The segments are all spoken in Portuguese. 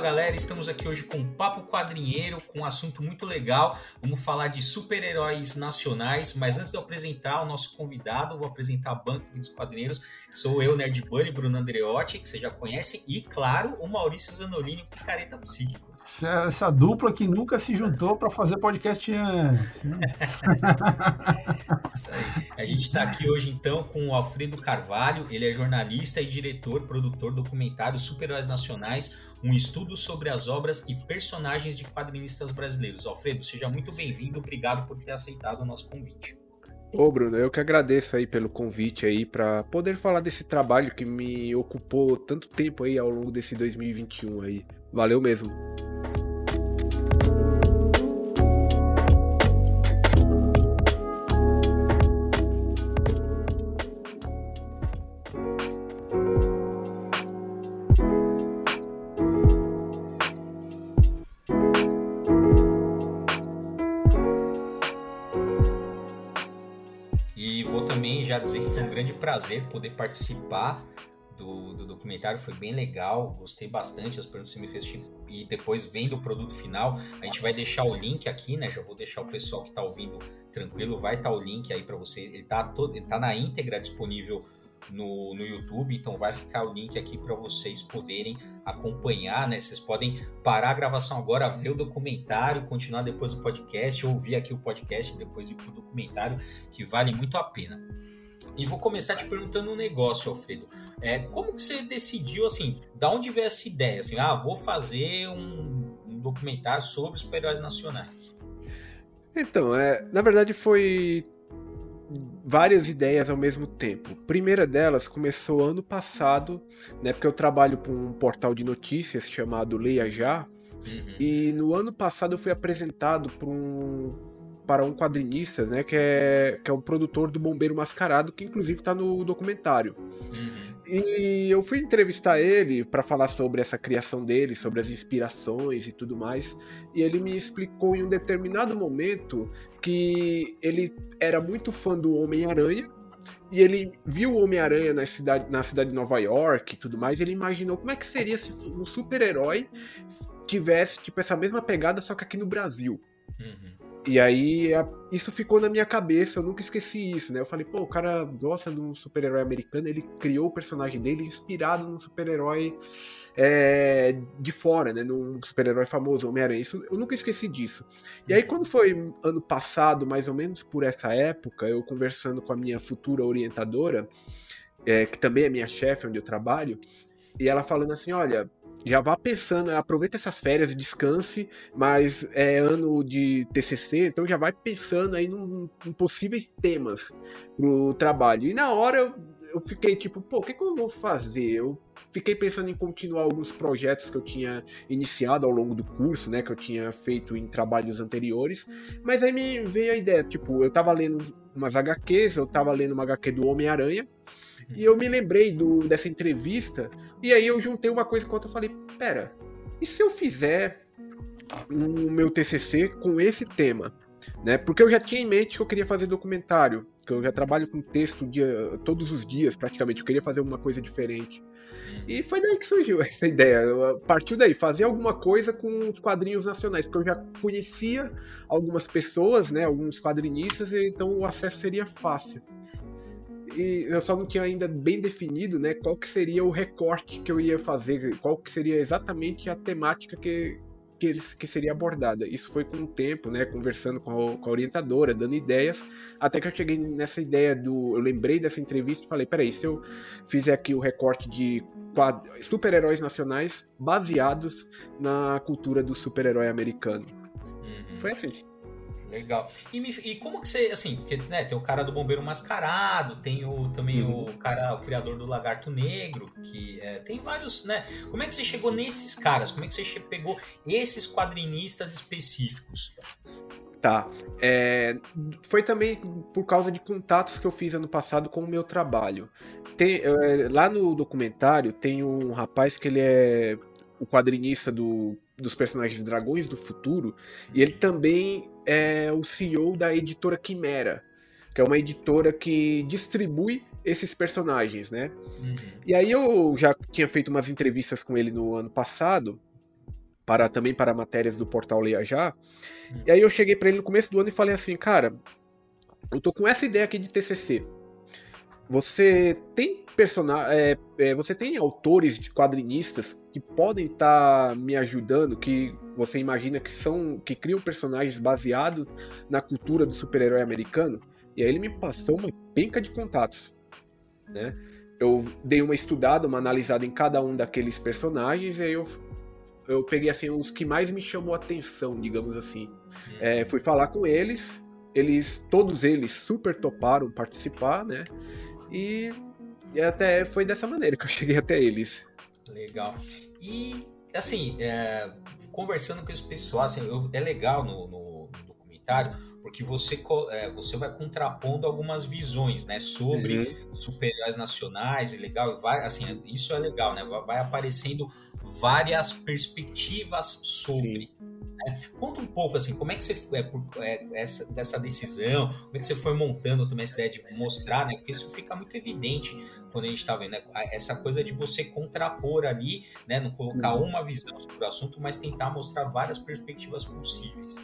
Galera, estamos aqui hoje com um Papo Quadrinheiro, com um assunto muito legal. Vamos falar de super-heróis nacionais, mas antes de eu apresentar o nosso convidado, vou apresentar a banca dos quadrinheiros. Sou eu, Nerd Bunny, Bruno Andreotti, que você já conhece, e claro, o Maurício Zanolini, Picareta Psíquico. Essa, essa dupla que nunca se juntou para fazer podcast antes. Né? Isso aí. A gente está aqui hoje então com o Alfredo Carvalho, ele é jornalista e diretor, produtor documentário Super-Heróis Nacionais, um estudo sobre as obras e personagens de quadrinistas brasileiros. Alfredo, seja muito bem-vindo, obrigado por ter aceitado o nosso convite. Ô Bruno, eu que agradeço aí pelo convite aí para poder falar desse trabalho que me ocupou tanto tempo aí ao longo desse 2021 aí. Valeu mesmo. dizer que foi um grande prazer poder participar do, do, documentário, foi bem legal, gostei bastante, as perguntas que me fez e depois vendo o produto final, a gente vai deixar o link aqui, né? Já vou deixar o pessoal que está ouvindo tranquilo, vai estar tá o link aí para você, ele está todo, ele tá na íntegra disponível no, no YouTube, então vai ficar o link aqui para vocês poderem acompanhar, né? Vocês podem parar a gravação agora, ver o documentário, continuar depois o podcast, ouvir aqui o podcast, depois ir para o documentário, que vale muito a pena. E vou começar te perguntando um negócio, Alfredo. É, como que você decidiu, assim, da onde veio essa ideia? Assim, ah, vou fazer um, um documentário sobre os super-heróis nacionais. Então, é, na verdade foi várias ideias ao mesmo tempo. A primeira delas começou ano passado, né, porque eu trabalho com um portal de notícias chamado Leia Já, uhum. e no ano passado eu fui apresentado por um para um quadrinista, né, que é, que é o produtor do Bombeiro Mascarado, que inclusive está no documentário. Uhum. E eu fui entrevistar ele para falar sobre essa criação dele, sobre as inspirações e tudo mais. E ele me explicou em um determinado momento que ele era muito fã do Homem-Aranha, e ele viu o Homem-Aranha na cidade, na cidade de Nova York e tudo mais, ele imaginou como é que seria se um super-herói tivesse tipo essa mesma pegada, só que aqui no Brasil. Uhum. E aí isso ficou na minha cabeça, eu nunca esqueci isso, né? Eu falei, pô, o cara gosta de um super-herói americano, ele criou o personagem dele inspirado num super-herói é, de fora, né? Num super-herói famoso, Homem-Aranha. Isso, eu nunca esqueci disso. E aí, quando foi ano passado, mais ou menos por essa época, eu conversando com a minha futura orientadora, é, que também é minha chefe onde eu trabalho, e ela falando assim: olha, já vá pensando, aproveita essas férias, descanse, mas é ano de TCC, então já vai pensando aí num, em possíveis temas pro trabalho. E na hora eu, eu fiquei tipo, pô, o que, que eu vou fazer? Eu fiquei pensando em continuar alguns projetos que eu tinha iniciado ao longo do curso, né, que eu tinha feito em trabalhos anteriores, mas aí me veio a ideia, tipo, eu tava lendo umas HQs, eu tava lendo uma HQ do Homem-Aranha, e eu me lembrei do, dessa entrevista, e aí eu juntei uma coisa com outra e falei: pera, e se eu fizer o um, meu TCC com esse tema? Né? Porque eu já tinha em mente que eu queria fazer documentário, que eu já trabalho com texto dia, todos os dias praticamente, eu queria fazer uma coisa diferente. E foi daí que surgiu essa ideia. Partiu daí, fazer alguma coisa com os quadrinhos nacionais, porque eu já conhecia algumas pessoas, né, alguns quadrinistas, então o acesso seria fácil e eu só não tinha ainda bem definido, né, qual que seria o recorte que eu ia fazer, qual que seria exatamente a temática que, que, eles, que seria abordada. Isso foi com o tempo, né, conversando com a, com a, orientadora, dando ideias, até que eu cheguei nessa ideia do, eu lembrei dessa entrevista e falei, peraí, se eu fizer aqui o recorte de super-heróis nacionais baseados na cultura do super-herói americano. Uhum. Foi assim. Legal. E, me, e como que você, assim, porque, né, tem o cara do Bombeiro Mascarado, tem o, também uhum. o cara, o criador do Lagarto Negro, que é, tem vários, né? Como é que você chegou nesses caras? Como é que você pegou esses quadrinistas específicos? Tá. É, foi também por causa de contatos que eu fiz ano passado com o meu trabalho. Tem, é, lá no documentário tem um rapaz que ele é o quadrinista do, dos personagens Dragões do Futuro, e ele também é o CEO da editora Quimera, que é uma editora que distribui esses personagens, né? Uhum. E aí eu já tinha feito umas entrevistas com ele no ano passado, para também para matérias do portal Leia Já. Hum. E aí eu cheguei para ele no começo do ano e falei assim, cara, eu tô com essa ideia aqui de TCC. Você tem personagem, é, é, você tem autores de quadrinistas que podem estar tá me ajudando, que você imagina que são, que criam personagens baseados na cultura do super-herói americano? E aí ele me passou uma penca de contatos, né? Eu dei uma estudada, uma analisada em cada um daqueles personagens, e aí eu eu peguei assim os que mais me chamou a atenção, digamos assim. Uhum. É, fui falar com eles, eles, todos eles super toparam participar, né? E, e até foi dessa maneira que eu cheguei até eles. Legal. E assim, é, conversando com esse pessoal, assim, eu, é legal no, no, no documentário porque você, é, você vai contrapondo algumas visões, né, sobre uhum. super-heróis nacionais e legal, vai, assim, isso é legal, né, vai aparecendo várias perspectivas sobre. Né? Conta um pouco assim, como é que você é, por, é, essa dessa decisão, como é que você foi montando também essa ideia de mostrar, né? Porque isso fica muito evidente quando a gente está vendo né? essa coisa de você contrapor ali, né? Não colocar uhum. uma visão sobre o assunto, mas tentar mostrar várias perspectivas possíveis.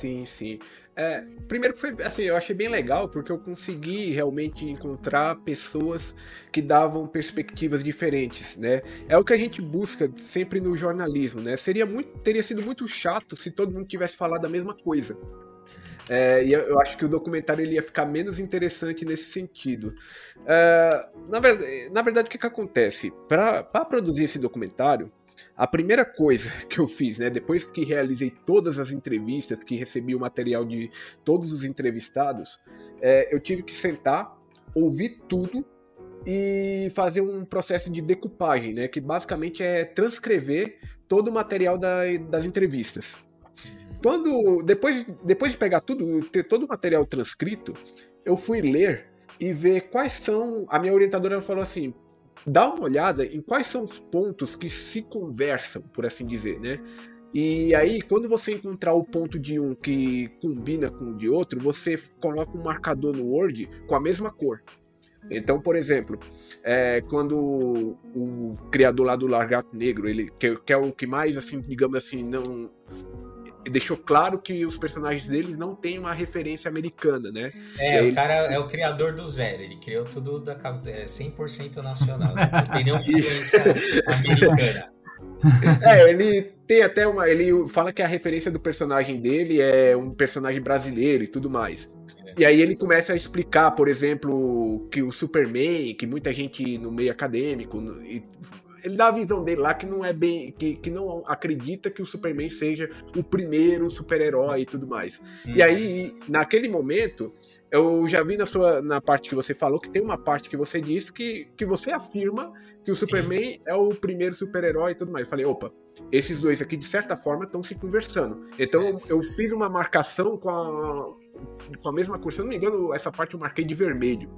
Sim, sim. É, primeiro foi assim, eu achei bem legal porque eu consegui realmente encontrar pessoas que davam perspectivas diferentes, né? É o que a gente busca sempre no jornalismo, né? Seria muito, teria sido muito chato se todo mundo tivesse falado a mesma coisa. É, e eu acho que o documentário ele ia ficar menos interessante nesse sentido. É, na, verdade, na verdade, o que, que acontece? Para produzir esse documentário, a primeira coisa que eu fiz, né, depois que realizei todas as entrevistas, que recebi o material de todos os entrevistados, é, eu tive que sentar, ouvir tudo e fazer um processo de decupagem, né, que basicamente é transcrever todo o material da, das entrevistas. Quando depois, depois de pegar tudo, ter todo o material transcrito, eu fui ler e ver quais são. A minha orientadora falou assim: dá uma olhada em quais são os pontos que se conversam, por assim dizer, né? E aí, quando você encontrar o ponto de um que combina com o de outro, você coloca um marcador no Word com a mesma cor. Então, por exemplo, é, quando o, criador lá do Largato Negro, ele que, que, é o que mais, assim, digamos assim, não deixou claro que os personagens dele não têm uma referência americana, né? É, o cara é o criador do zero, ele criou tudo da é 100% nacional, né? não tem nenhuma influência americana. É, ele tem até uma. Ele fala que a referência do personagem dele é um personagem brasileiro e tudo mais. É. E aí ele começa a explicar, por exemplo, que o Superman, que muita gente no meio acadêmico ele dá a visão dele lá que não é bem. que, que não acredita que o Superman seja o primeiro super-herói e tudo mais. Hum. E aí, naquele momento, eu já vi na sua na parte que você falou que tem uma parte que você disse que, que você afirma que o Sim. Superman é o primeiro super-herói e tudo mais. Eu falei, opa, esses dois aqui, de certa forma, estão se conversando. Então é. eu fiz uma marcação com a, com a mesma cor. Se eu não me engano, essa parte eu marquei de vermelho.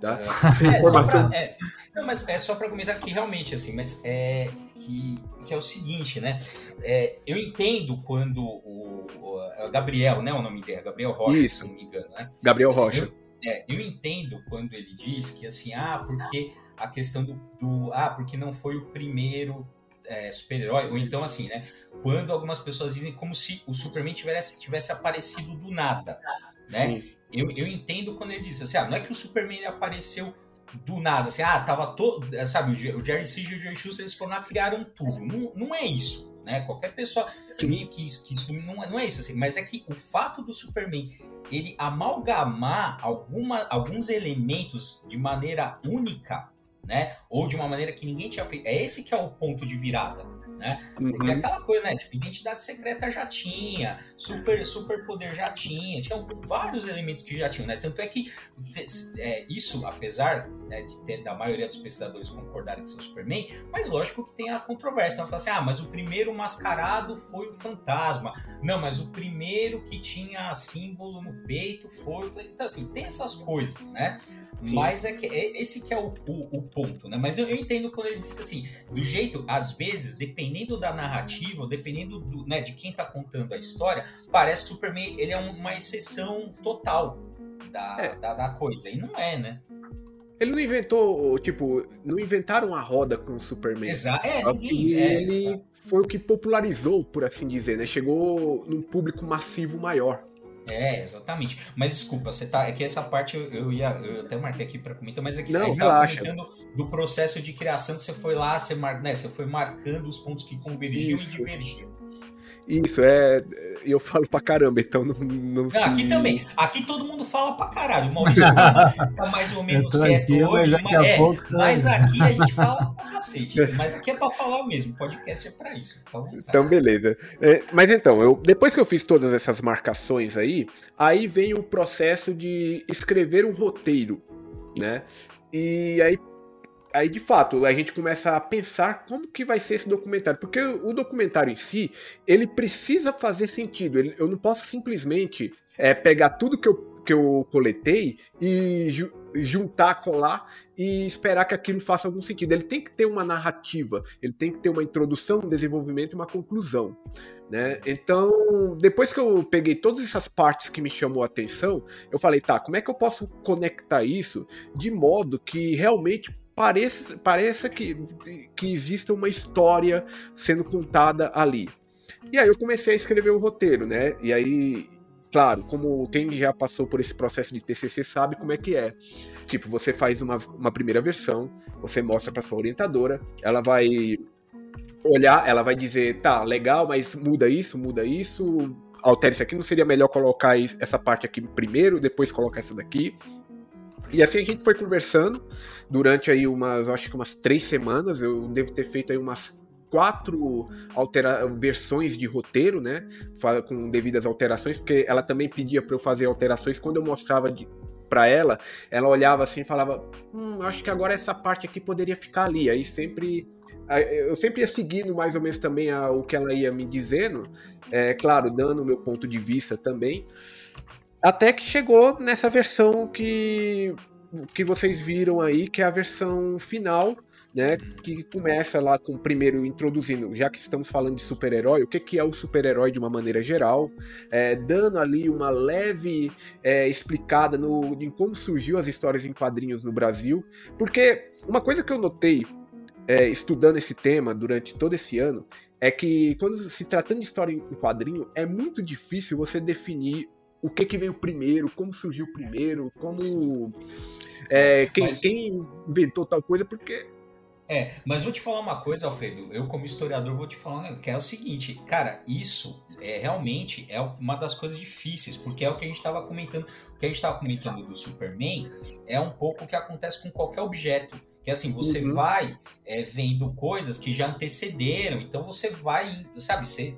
Tá? É, pra, é, não, mas é só para comentar que realmente, assim, mas é que, que é o seguinte, né? É, eu entendo quando o, o, Gabriel, né? O nome dele, é Gabriel Rocha, Isso. se não me engano, né? Gabriel assim, Rocha. Eu, é, eu entendo quando ele diz que assim, ah, porque a questão do, do ah, porque não foi o primeiro é, super-herói, ou então assim, né? Quando algumas pessoas dizem como se o Superman tivesse, tivesse aparecido do nada, né? Eu, eu entendo quando ele diz assim, ah, não é que o Superman apareceu do nada, assim, ah, tava todo, sabe, o Jerry Siegel e o Jerry Schuster, eles foram lá, criaram tudo. Não, não é isso, né? Qualquer pessoa que, que, isso não, é, não é isso, assim, mas é que o fato do Superman ele amalgamar alguma, alguns elementos de maneira única, né? Ou de uma maneira que ninguém tinha feito, é esse que é o ponto de virada né? Porque uhum. aquela coisa, né? Tipo, identidade secreta já tinha, super, super poder já tinha, tinha vários elementos que já tinham, né? Tanto é que é, isso, apesar né, de ter, da maioria dos pesquisadores concordarem que são Superman, mas lógico que tem a controvérsia. Então, fala assim, ah, mas o primeiro mascarado foi o fantasma. Não, mas o primeiro que tinha símbolo no peito foi. Então, assim, tem essas coisas, né? Sim. Mas é que é, esse que é o, o, o ponto, né? Mas eu, eu, entendo quando ele diz que assim, do jeito, às vezes, dependendo da narrativa, dependendo do, né, de quem tá contando a história, parece que o Superman ele é uma exceção total da, é. da, da, coisa. E não é, né? Ele não inventou, tipo, não inventaram a roda com o Superman. Exato. É, ninguém. é, ele foi o que popularizou, por assim dizer, né? Chegou num público massivo maior. É, exatamente. Mas desculpa, você tá. É que essa parte eu, eu ia. Eu até marquei aqui para comentar, mas é que Não, você estava comentando do processo de criação que você foi lá, você, mar, né, você foi marcando os pontos que convergiam Isso. e divergiam. Isso, é. Eu falo pra caramba, então não. não se- aqui também. Aqui todo mundo fala pra caralho. O Maurício tá, tá mais ou menos quieto hoje. mas Mas, é, pouco, mas né? aqui a gente fala pra cacete. Mas aqui é pra falar mesmo. Podcast é pra isso. Vontade. Então, beleza. É, mas então, eu, depois que eu fiz todas essas marcações aí, aí vem o processo de escrever um roteiro, né? E aí, aí, de fato, a gente começa a pensar como que vai ser esse documentário. Porque o documentário em si, ele precisa fazer sentido. Ele- eu não posso simplesmente é, pegar tudo que eu, que eu coletei e ju- juntar, colar e esperar que aquilo faça algum sentido. Ele tem que ter uma narrativa, ele tem que ter uma introdução, um desenvolvimento e uma conclusão. Né? Então, depois que eu peguei todas essas partes que me chamou a atenção, eu falei, tá, como é que eu posso conectar isso de modo que realmente pareça, pareça que, que exista uma história sendo contada ali. E aí eu comecei a escrever o roteiro, né? E aí, claro, como quem já passou por esse processo de TCC sabe como é que é. Tipo, você faz uma, uma primeira versão, você mostra para sua orientadora, ela vai olhar, ela vai dizer, tá, legal, mas muda isso, muda isso, altera isso aqui, não seria melhor colocar essa parte aqui primeiro, depois colocar essa daqui? E assim a gente foi conversando durante aí umas, acho que umas três semanas, eu devo ter feito aí umas quatro altera versões de roteiro, né, com devidas alterações, porque ela também pedia para eu fazer alterações. Quando eu mostrava de, para ela, ela olhava assim e falava, hum, acho que agora essa parte aqui poderia ficar ali, aí sempre eu sempre ia seguindo mais ou menos também a- o que ela ia me dizendo, é claro, dando o meu ponto de vista também, até que chegou nessa versão que que vocês viram aí, que é a versão final, né, que começa lá com primeiro introduzindo, já que estamos falando de super-herói, o que, que é o super-herói de uma maneira geral, é, dando ali uma leve é, explicada no, em como surgiu as histórias em quadrinhos no Brasil, porque uma coisa que eu notei é, estudando esse tema durante todo esse ano é que quando se tratando de história em quadrinho é muito difícil você definir o que, que veio primeiro, como surgiu primeiro, como é, quem, Mas- quem inventou tal coisa, porque É, mas vou te falar uma coisa, Alfredo. Eu, como historiador, vou te falar que é o seguinte, cara, isso é realmente é uma das coisas difíceis, porque é o que a gente estava comentando. O que a gente estava comentando do Superman é um pouco o que acontece com qualquer objeto. Que assim, você Uhum. vai é, vendo coisas que já antecederam, então você vai, sabe, você,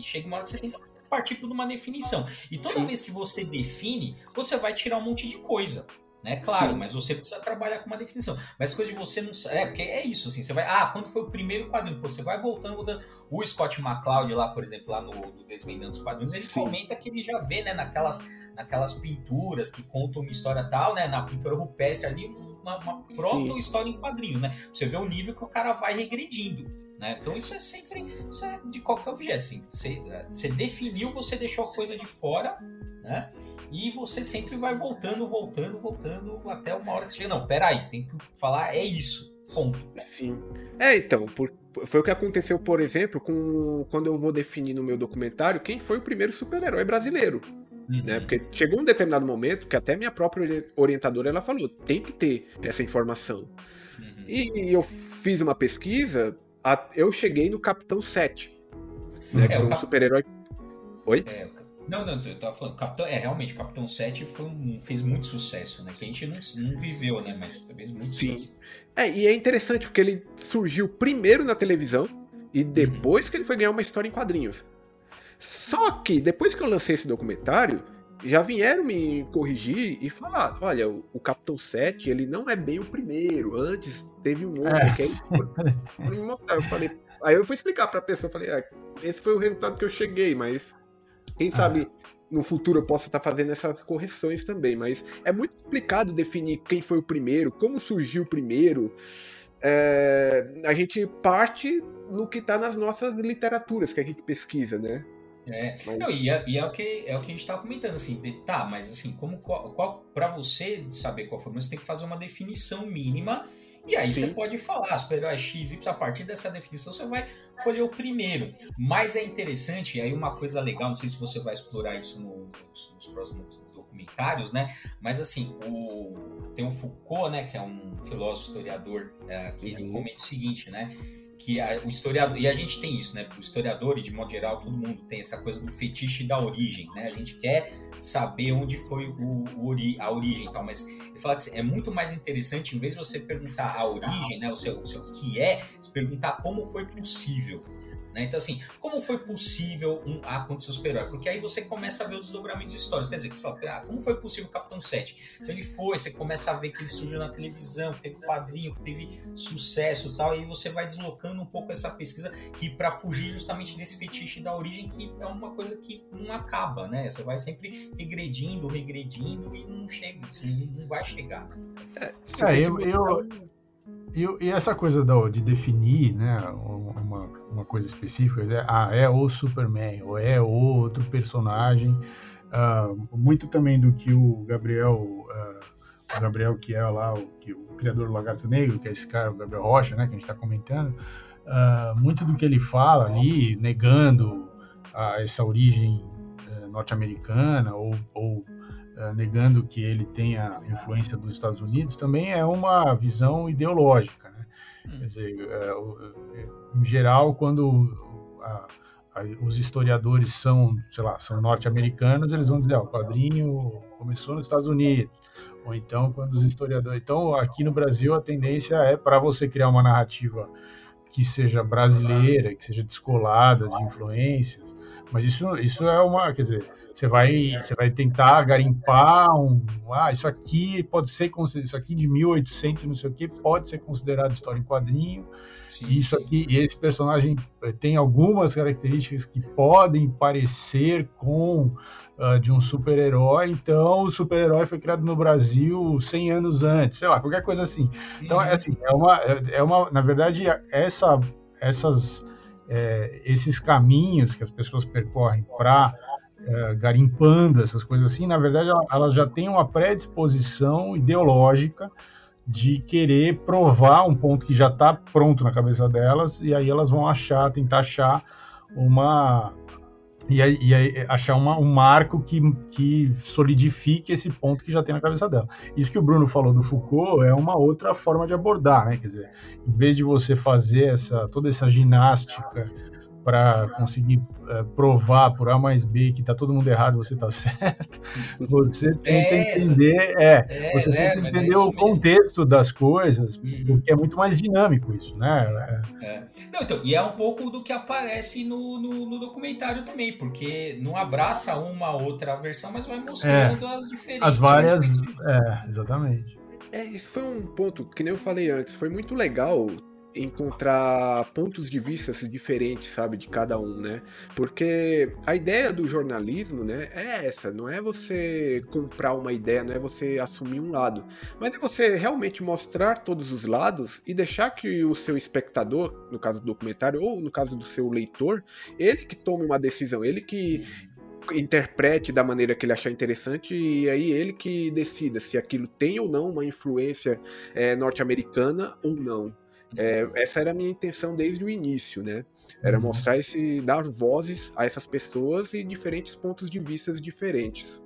chega uma hora que você tem que partir por uma definição. E toda Sim. vez que você define, você vai tirar um monte de coisa. Né, claro, Sim. mas você precisa trabalhar com uma definição. Mas coisa de você não sabe. É, porque é isso, assim. Você vai. Ah, quando foi o primeiro quadrinho? Você vai voltando, voltando. O Scott McCloud, lá, por exemplo, lá no, no Desvendando os Quadrinhos, ele Sim. comenta que ele já vê, né, naquelas, naquelas pinturas que contam uma história tal, né? Na pintura rupestre ali, uma, uma proto-história em quadrinhos, né? Você vê o nível que o cara vai regredindo. Né? Então isso é sempre isso é de qualquer objeto. Assim. Você, você definiu, você deixou a coisa de fora, né? E você sempre vai voltando, voltando, voltando até uma hora que você chega. Não, peraí, tem que falar, é isso. Ponto. Sim. É, então, por- foi o que aconteceu, por exemplo, com quando eu vou definir no meu documentário quem foi o primeiro super-herói brasileiro. Né? Porque chegou um determinado momento que até minha própria ori- orientadora ela falou: tem que ter essa informação. Uhum. E eu fiz uma pesquisa, a- eu cheguei no Capitão 7. Né, que É, o foi um Cap- super-herói. Oi? É, não, não, eu tava falando, Capitão, é, realmente, o Capitão 7 foi um- fez muito sucesso, né? Que a gente não, não viveu, né? Mas fez muito Sim. sucesso. É, e é interessante porque ele surgiu primeiro na televisão e Uhum. depois que ele foi ganhar uma história em quadrinhos. Só que depois que eu lancei esse documentário, já vieram me corrigir e falar: olha, o, o Capitão 7 ele não é bem o primeiro. Antes teve um outro É. que aí pra me mostrar. Eu falei, aí eu fui explicar pra pessoa, eu falei, ah, esse foi o resultado que eu cheguei, mas quem sabe no futuro eu possa estar fazendo essas correções também. Mas é muito complicado definir quem foi o primeiro, como surgiu o primeiro. É, a gente parte no que está nas nossas literaturas que a gente pesquisa, né? É, mas... não, e, é, e é, o que, é o que a gente estava comentando, assim, de, tá, mas assim, como qual, qual para você saber qual forma, você tem que fazer uma definição mínima, e aí Sim. você pode falar, super-herói X, Y, a partir dessa definição você vai escolher o primeiro. Mas é interessante, e aí uma coisa legal, não sei se você vai explorar isso no, nos, nos próximos documentários, né? Mas assim, o, tem o Foucault, né, que é um filósofo historiador, é, que uhum. ele comenta o seguinte, né? Que a, o historiador e a gente tem isso, né? O historiador e de modo geral todo mundo tem essa coisa do fetiche da origem, né? A gente quer saber onde foi o, o a origem, tal, mas ele fala que é muito mais interessante em vez de você perguntar a origem, né? O seu, o seu que é, se perguntar como foi possível. Né? Então, assim, como foi possível um, acontecer o super-herói? Porque aí você começa a ver os desdobramentos históricos. Quer dizer, que, ah, como foi possível o Capitão 7? Então ele foi, você começa a ver que ele surgiu na televisão, que teve quadrinho, que teve sucesso e tal, e aí você vai deslocando um pouco essa pesquisa que para fugir justamente desse fetiche da origem, que é uma coisa que não acaba, né? Você vai sempre regredindo, regredindo e não chega, assim, não vai chegar. É eu, eu, e, e, essa coisa da, de definir né, uma, uma coisa específica, é, ah, é o Superman, ou é outro personagem, uh, muito também do que o Gabriel, uh, o Gabriel que é lá, o, que, o criador do Lagarto Negro, que é esse cara, o Gabriel Rocha, né, que a gente está comentando, uh, muito do que ele fala ali, negando essa origem eh, norte-americana ou, ou negando que ele tenha influência dos Estados Unidos, também é uma visão ideológica. Né? Hum. Quer dizer, eh, em geral, quando a, a, os historiadores são, sei lá, são norte-americanos, eles vão dizer, ah, o quadrinho começou nos Estados Unidos. Ou então, quando os historiadores. Então, aqui no Brasil, a tendência é para você criar uma narrativa que seja brasileira, que seja descolada de influências. Mas isso, isso é uma. Quer dizer você vai, você vai tentar garimpar um, ah, isso aqui pode ser isso aqui de 1800, não sei o que, pode ser considerado história em quadrinho. Sim, isso aqui, e esse personagem eh, tem algumas características que podem parecer com uh, de um super-herói. Então, o super-herói foi criado no Brasil 100 anos antes, sei lá, qualquer coisa assim. Então, é assim, é uma, é, é uma, na verdade, essa, essas, é, esses caminhos que as pessoas percorrem para é, garimpando, essas coisas assim, na verdade elas já têm uma predisposição ideológica de querer provar um ponto que já está pronto na cabeça delas, e aí elas vão achar, tentar achar uma. E aí, e aí achar uma, um marco que, que solidifique esse ponto que já tem na cabeça dela. Isso que o Bruno falou do Foucault é uma outra forma de abordar, né? Quer dizer, em vez de você fazer essa, toda essa ginástica para conseguir é, provar por A mais B que tá todo mundo errado, você tá certo. Você tem é, que entender, é, é você tem que é, entender o contexto mesmo. das coisas, uhum. porque é muito mais dinâmico isso, né? É. Não, então, e é um pouco do que aparece no, no, no, documentário também, porque não abraça uma outra versão, mas vai mostrando as diferenças. As várias, é, exatamente. É, isso foi um ponto que nem eu falei antes, foi muito legal encontrar pontos de vista diferentes, sabe, de cada um, né? Porque a ideia do jornalismo, né, é essa, não é você comprar uma ideia, não é você assumir um lado, mas é você realmente mostrar todos os lados e deixar que o seu espectador, no caso do documentário ou no caso do seu leitor, ele que tome uma decisão, ele que interprete da maneira que ele achar interessante e aí ele que decida se aquilo tem ou não uma influência é, norte-americana ou não. É, essa era a minha intenção desde o início, né? Era uhum. mostrar esse, dar vozes a essas pessoas e diferentes pontos de vista diferentes.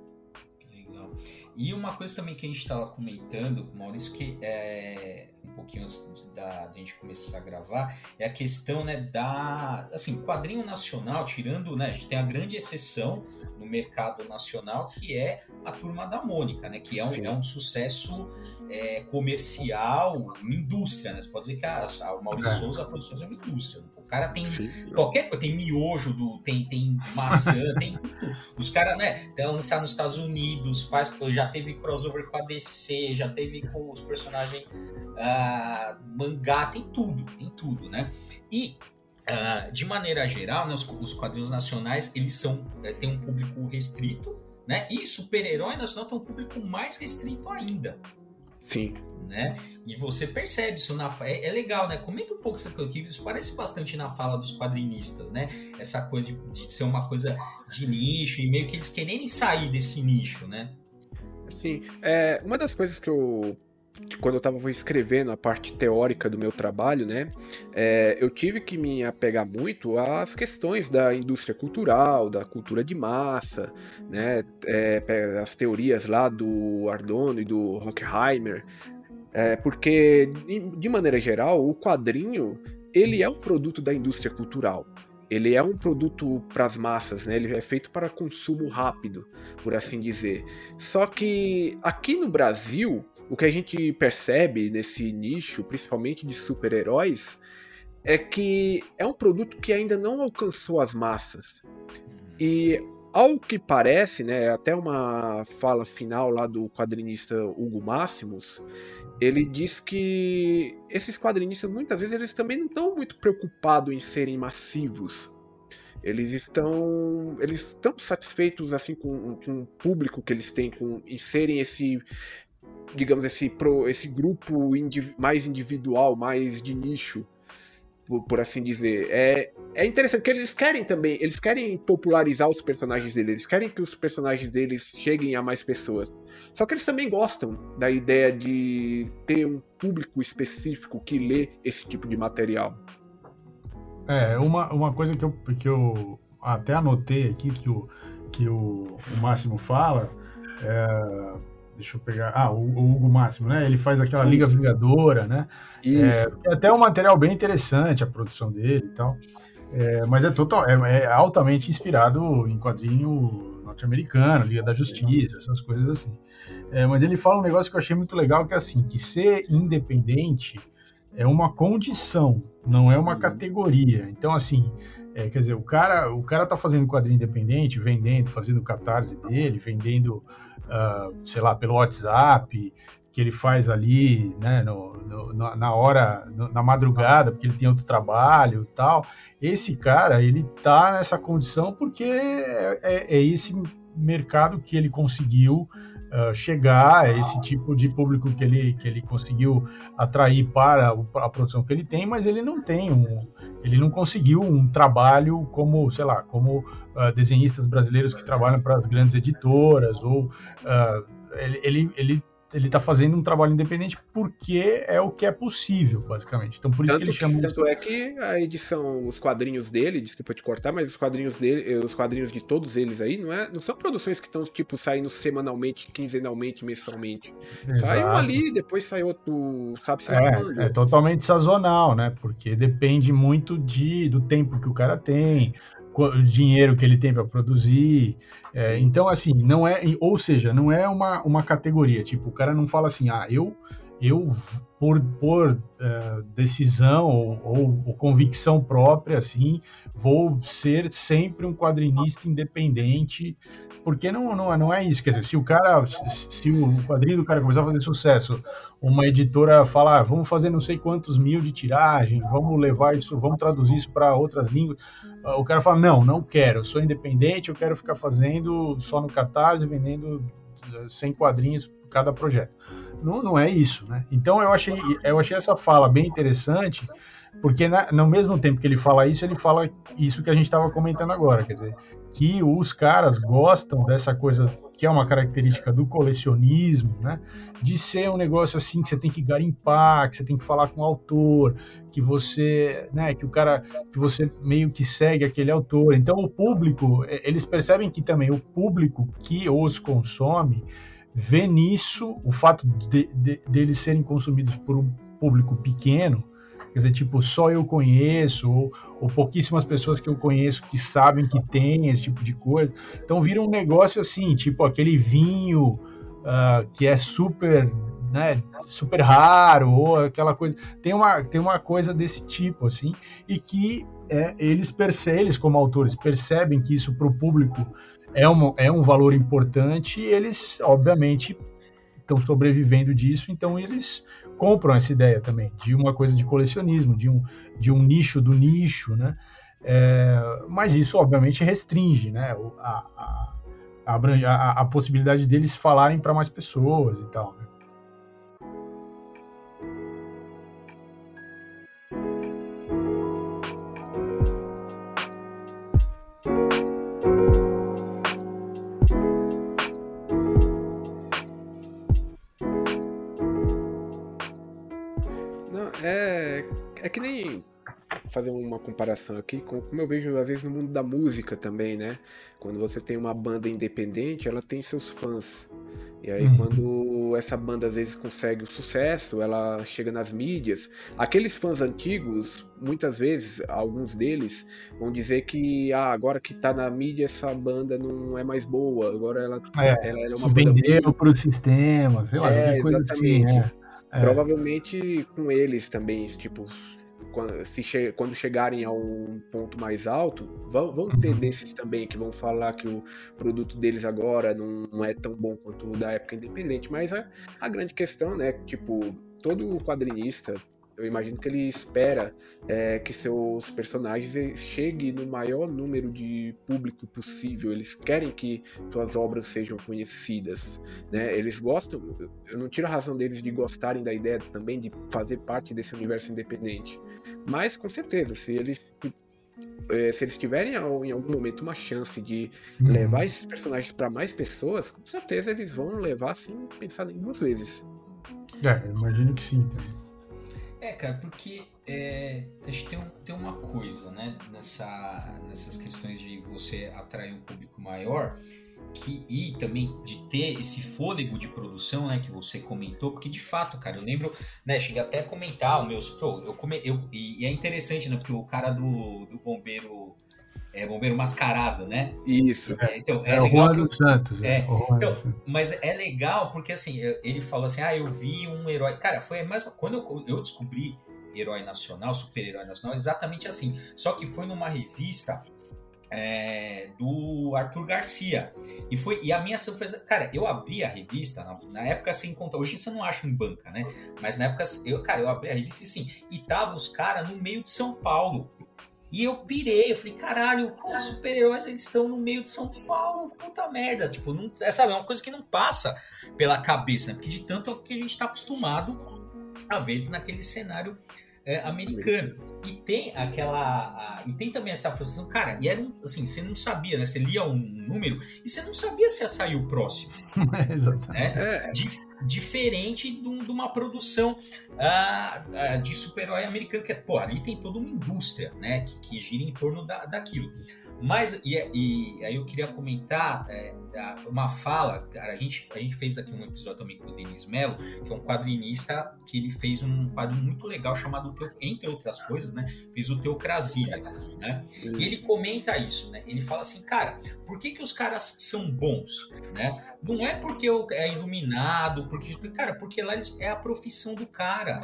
E uma coisa também que a gente estava comentando com o Maurício, que é um pouquinho antes da, da gente começar a gravar, é a questão né, da. Assim, quadrinho nacional, tirando, né? A gente tem a grande exceção no mercado nacional, que é a turma da Mônica, né? Que é um, é um sucesso é, comercial, indústria, né? Você pode dizer que a, a Maurício é. Souza Produções é uma indústria. Cara tem Sim. qualquer coisa, tem miojo, do, tem, tem maçã, tem tudo. Os caras, né, lançar nos Estados Unidos, faz, já teve crossover com a DC, já teve com os personagens uh, mangá, tem tudo, tem tudo, né? E uh, de maneira geral, né, os, os quadrinhos nacionais eles são é, têm um público restrito, né? E super-herói nacional tem um público mais restrito ainda. Sim. Né? E você percebe isso na é, é legal, né? Comenta um pouco isso aqui, isso parece bastante na fala dos quadrinistas, né? Essa coisa de, de ser uma coisa de nicho e meio que eles quererem sair desse nicho, né? Sim, é, uma das coisas que eu quando eu estava escrevendo a parte teórica do meu trabalho, né, é, eu tive que me apegar muito às questões da indústria cultural, da cultura de massa, né, é, as teorias lá do Ardono e do Hockheimer, é, porque de maneira geral o quadrinho ele é um produto da indústria cultural. Ele é um produto para as massas, né? Ele é feito para consumo rápido, por assim dizer. Só que aqui no Brasil, o que a gente percebe nesse nicho, principalmente de super-heróis, é que é um produto que ainda não alcançou as massas. E ao que parece, né, até uma fala final lá do quadrinista Hugo Máximos, ele diz que esses quadrinistas muitas vezes eles também não estão muito preocupados em serem massivos. Eles estão eles estão satisfeitos assim com, com o público que eles têm com em serem esse digamos, esse, pro, esse grupo indiv mais individual, mais de nicho, por, por, assim dizer. É, é interessante que eles querem também, eles querem popularizar os personagens deles, eles querem que os personagens deles cheguem a mais pessoas. Só que eles também gostam da ideia de ter um público específico que lê esse tipo de material. É, uma, uma coisa que eu, que eu até anotei aqui que o, que o, o Máximo fala é, Deixa eu pegar. Ah, o, o Hugo Máximo, né? Ele faz aquela Liga Vingadora, né? Isso. É, é até um material bem interessante a produção dele e tal. É, mas é, total, é, é, altamente inspirado em quadrinho norte-americano, Liga da Justiça, essas coisas assim. É, mas ele fala um negócio que eu achei muito legal, que é assim, que ser independente é uma condição, não é uma uhum. categoria. Então, assim, é, quer dizer, o cara, o cara tá fazendo quadrinho independente, vendendo, fazendo catarse dele, vendendo uh, sei lá, pelo WhatsApp, que ele faz ali, né, no, no, na hora, no, na madrugada, porque ele tem outro trabalho e tal. Esse cara, ele tá nessa condição porque é, é, é esse mercado que ele conseguiu uh, chegar, é esse tipo de público que ele, que ele conseguiu atrair para a produção que ele tem, mas ele não tem um, ele não conseguiu um trabalho como, sei lá, como uh, desenhistas brasileiros que trabalham para as grandes editoras, ou uh, ele, ele, ele ele está fazendo um trabalho independente porque é o que é possível, basicamente. Então, por isso tanto que ele chama. Tanto é que a edição, os quadrinhos dele, desculpa te cortar, mas os quadrinhos dele, os quadrinhos de todos eles aí, não, é, não são produções que estão, tipo, saindo semanalmente, quinzenalmente, mensalmente. Exato. Sai um ali, depois sai outro, sabe? É, é totalmente sazonal, né? Porque depende muito de, do tempo que o cara tem, o dinheiro que ele tem para produzir. É, então, assim, não é, ou seja, não é uma, uma categoria. Tipo, o cara não fala assim, ah, eu, eu por, por uh, decisão ou, ou, ou, convicção própria, assim, vou ser sempre um quadrinista independente, porque não, não, não é isso. Quer dizer, se o cara, se o quadrinho do cara começar a fazer sucesso, uma editora falar, ah, vamos fazer não sei quantos mil de tiragem, vamos levar isso, vamos traduzir isso para outras línguas, o cara fala, não, não quero, eu sou independente, eu quero ficar fazendo só no Catarse, vendendo 100 quadrinhos por cada projeto. Não, não é isso, né? Então eu achei, eu achei essa fala bem interessante, porque na, no mesmo tempo que ele fala isso, ele fala isso que a gente estava comentando agora, quer dizer, que os caras gostam dessa coisa que é uma característica do colecionismo, né? De ser um negócio assim que você tem que garimpar, que você tem que falar com o autor, que você, né, que o cara, que você meio que segue aquele autor. Então o público, eles percebem que também o público que os consome vê nisso o fato de, de, deles serem consumidos por um público pequeno, quer dizer, tipo, só eu conheço, ou, ou, pouquíssimas pessoas que eu conheço que sabem que tem esse tipo de coisa. Então vira um negócio assim, tipo aquele vinho uh, que é super, né, super raro, ou aquela coisa. Tem uma, tem uma coisa desse tipo, assim, e que é, eles percebem, eles como autores, percebem que isso para o público é, uma, é um valor importante e eles, obviamente, estão sobrevivendo disso, então eles compram essa ideia também de uma coisa de colecionismo, de um, de um nicho do nicho, né? É, mas isso, obviamente, restringe né, a, a, a, a possibilidade deles falarem para mais pessoas e tal. Né? Uma comparação aqui com como eu vejo às vezes no mundo da música também, né? Quando você tem uma banda independente, ela tem seus fãs. E aí, uhum. quando essa banda às vezes consegue o sucesso, ela chega nas mídias. Aqueles fãs antigos, muitas vezes, alguns deles, vão dizer que ah, agora que tá na mídia, essa banda não é mais boa. Agora ela, é, ela, ela é uma se vendeu para o sistema, sei lá, é, coisa exatamente. assim. É. Provavelmente com eles também, tipo, quando, se che quando chegarem a um ponto mais alto, vão, vão ter uhum. desses também que vão falar que o produto deles agora não, não é tão bom quanto o da época independente. Mas a, a grande questão, né? Tipo, todo quadrinista eu imagino que ele espera é, que seus personagens cheguem no maior número de público possível. Eles querem que suas obras sejam conhecidas. Né? Eles gostam, eu não tiro a razão deles de gostarem da ideia também de fazer parte desse universo independente. Mas, com certeza, se eles é, se eles tiverem em algum momento uma chance de uhum. levar esses personagens para mais pessoas, com certeza eles vão levar sem pensar em duas vezes. É, imagino que sim também. É, cara, porque é, acho que tem, tem uma coisa, né, nessa, nessas questões de você atrair um público maior, que, e também de ter esse fôlego de produção, né, que você comentou, porque de fato, cara, eu lembro, né, cheguei até a comentar o meu, pô, eu, come, eu e, e é interessante, né, porque o cara do, do bombeiro é bombeiro mascarado, né? Isso. É, então, é, é legal que eu, Santos. É. é então, mas é legal porque assim, ele falou assim: "Ah, eu vi um herói". Cara, foi mais quando eu, eu descobri herói nacional, super-herói nacional, exatamente assim. Só que foi numa revista é, do Arthur Garcia. E foi e a minha foi. Cara, eu abri a revista, na, na, época sem conta. Hoje você não acha em banca, né? Mas na época, eu, cara, eu abri a revista e sim. E tava os caras no meio de São Paulo. E eu pirei, eu falei, caralho, os super-heróis eles estão no meio de São Paulo, puta merda. Tipo, não, é, sabe, é uma coisa que não passa pela cabeça, né? Porque de tanto que a gente está acostumado a ver eles naquele cenário é, americano. E tem aquela. A, e tem também essa frustração, cara, e era assim, você não sabia, né? Você lia um número e você não sabia se ia sair o próximo. É, exatamente. Né? É. Dif, diferente de, de, uma produção uh, uh, de super-herói americano, que é, pô, ali tem toda uma indústria, né? Que, que gira em torno da, daquilo. Mas, e, e, aí eu queria comentar é, uma fala, cara, a gente, a gente fez aqui um episódio também com o Denis Mello, que é um quadrinista que ele fez um quadro muito legal chamado, entre outras coisas, né, fez o Teocrasia, né, e ele comenta isso, né, ele fala assim, cara, por que que os caras são bons, né, não é porque é iluminado, porque, cara, porque lá eles, é a profissão do cara,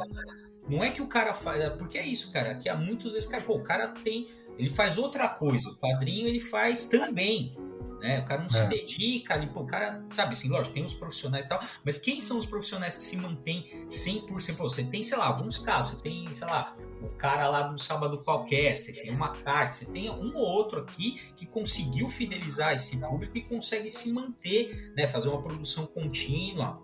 não é que o cara faz, porque é isso, cara, que há muitos vezes, cara, pô, o cara tem ele faz outra coisa. O quadrinho ele faz também. Né? O cara não é. se dedica ali, pô, o cara, sabe assim, lógico, tem os profissionais e tal, mas quem são os profissionais que se mantêm 100%? Pô, você tem, sei lá, alguns casos, você tem, sei lá, o cara lá do sábado qualquer, você tem uma carta, você tem um ou outro aqui que conseguiu fidelizar esse público e consegue se manter, né, fazer uma produção contínua,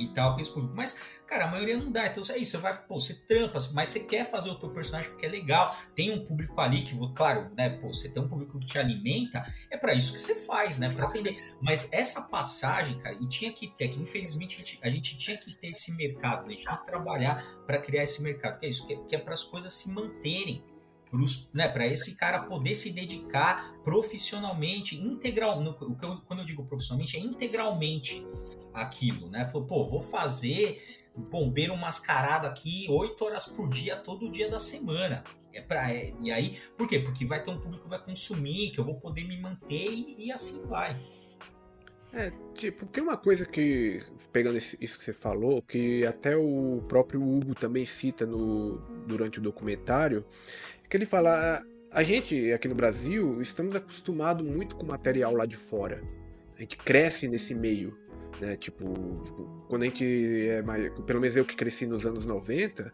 e tal com esse público. Mas, cara, a maioria não dá. Então é isso, você vai, pô, você trampa, mas você quer fazer o teu personagem porque é legal. Tem um público ali que, claro, né, pô, você tem um público que te alimenta, é para isso que você faz, né, para atender. Mas essa passagem, cara, e tinha que ter, que infelizmente a gente, a gente tinha que ter esse mercado, né? a gente tinha que trabalhar para criar esse mercado, que é isso, que é, que é para as coisas se manterem né, para esse cara poder se dedicar profissionalmente, integral, quando eu digo profissionalmente, é integralmente aquilo, né? Falou, pô, vou fazer bombeiro mascarado aqui oito horas por dia, todo dia da semana. É para é, e aí, por quê? Porque vai ter um público que vai consumir, que eu vou poder me manter e, e assim vai. É, tipo, tem uma coisa que, pegando isso que você falou, que até o próprio Hugo também cita no, durante o documentário, que ele fala, a gente aqui no Brasil estamos acostumados muito com material lá de fora. A gente cresce nesse meio, né? Tipo, quando a gente é mais, pelo menos eu que cresci nos anos 90,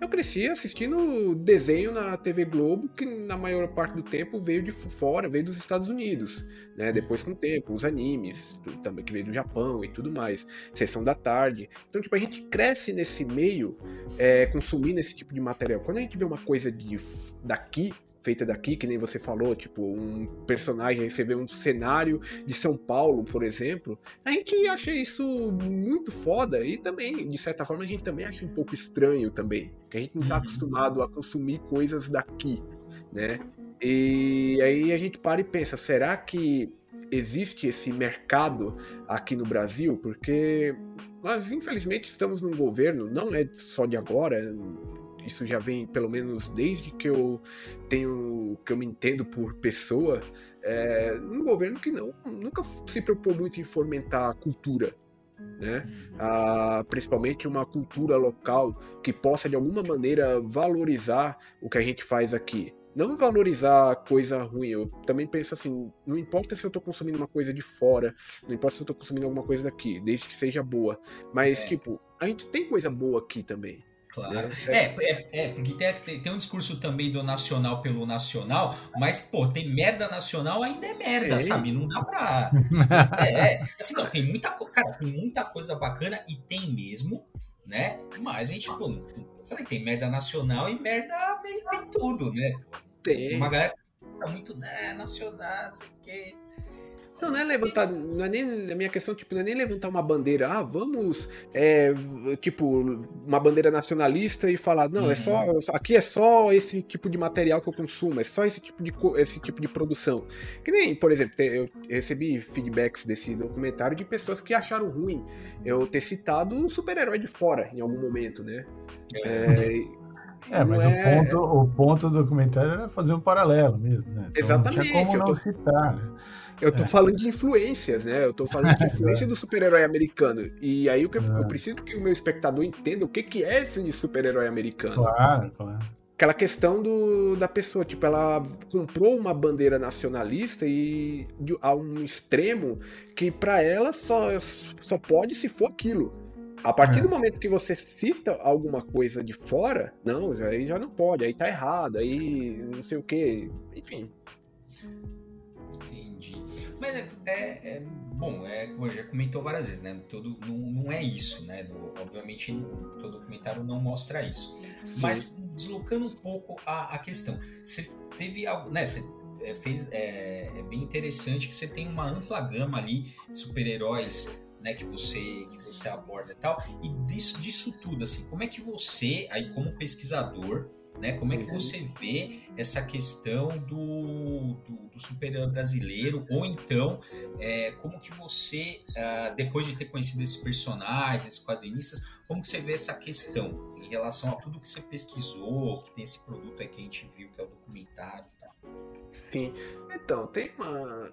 eu cresci assistindo desenho na TV Globo, que na maior parte do tempo veio de fora, veio dos Estados Unidos, né? Depois com o tempo, os animes, também que veio do Japão e tudo mais, sessão da tarde. Então, tipo, a gente cresce nesse meio, é, consumindo esse tipo de material. Quando a gente vê uma coisa de daqui, feita daqui, que nem você falou, tipo, um personagem receber um cenário de São Paulo, por exemplo, a gente acha isso muito foda e também, de certa forma, a gente também acha um pouco estranho também, que a gente não tá uhum. acostumado a consumir coisas daqui, né? E aí a gente para e pensa, será que existe esse mercado aqui no Brasil? Porque nós, infelizmente, estamos num governo, não é só de agora, isso já vem pelo menos desde que eu tenho que eu me entendo por pessoa, é, um governo que não nunca se preocupou muito em fomentar a cultura, né? Ah, principalmente uma cultura local que possa de alguma maneira valorizar o que a gente faz aqui. Não valorizar coisa ruim. Eu também penso assim: não importa se eu estou consumindo uma coisa de fora, não importa se eu estou consumindo alguma coisa daqui, desde que seja boa. Mas, é. tipo, a gente tem coisa boa aqui também. Claro. É, é, é, porque tem, tem um discurso também do nacional pelo nacional, mas, pô, tem merda nacional ainda é merda, é. sabe? Não dá pra. é, assim, não, tem muita, cara, tem muita coisa bacana e tem mesmo, né? Mas a gente, pô, eu falei, tem merda nacional e merda tem tudo, né? Tem. Uma galera tá muito, né, nacional, não sei o quê. Não, não é levantar. Não é nem. A minha questão, tipo, não é nem levantar uma bandeira. Ah, vamos. É, tipo, uma bandeira nacionalista e falar, não, uhum. é só. Uhum. Aqui é só esse tipo de material que eu consumo, é só esse tipo de, esse tipo de produção. Que nem, por exemplo, eu recebi feedbacks desse documentário de pessoas que acharam ruim eu ter citado um super-herói de fora em algum momento, né? É, é, mas é... O, ponto, o ponto do documentário era fazer um paralelo mesmo, né? Então, Exatamente. Não tinha como não tô... citar, né? Eu tô é. falando de influências, né? Eu tô falando de influência do super-herói americano. E aí o que eu, eu, é. preciso que o meu espectador entenda o que, que é esse super-herói americano. Claro, claro. Aquela questão do, da pessoa, tipo, ela comprou uma bandeira nacionalista e de, a um extremo que para ela só, só pode se for aquilo. A partir é. do momento que você cita alguma coisa de fora, não, aí já não pode, aí tá errado, aí não sei o que, enfim. Mas é, é, é, bom, é, como já comentou várias vezes, né? Todo, não, não é isso, né? obviamente, todo documentário não mostra isso. Sim. Mas deslocando um pouco a, a questão, você teve algo, né? Você é, fez, é, é bem interessante que você tem uma ampla gama ali de super-heróis né, que você que você aborda e tal. E disso, disso tudo, assim, como é que você, aí como pesquisador, né, como é que uhum. você vê essa questão do, do, do super-herói brasileiro? Ou então, é, como que você, uh, depois de ter conhecido esses personagens, esses quadrinistas, como que você vê essa questão em relação a tudo que você pesquisou, que tem esse produto aí que a gente viu, que é o documentário e tal? Sim. Então, tem uma,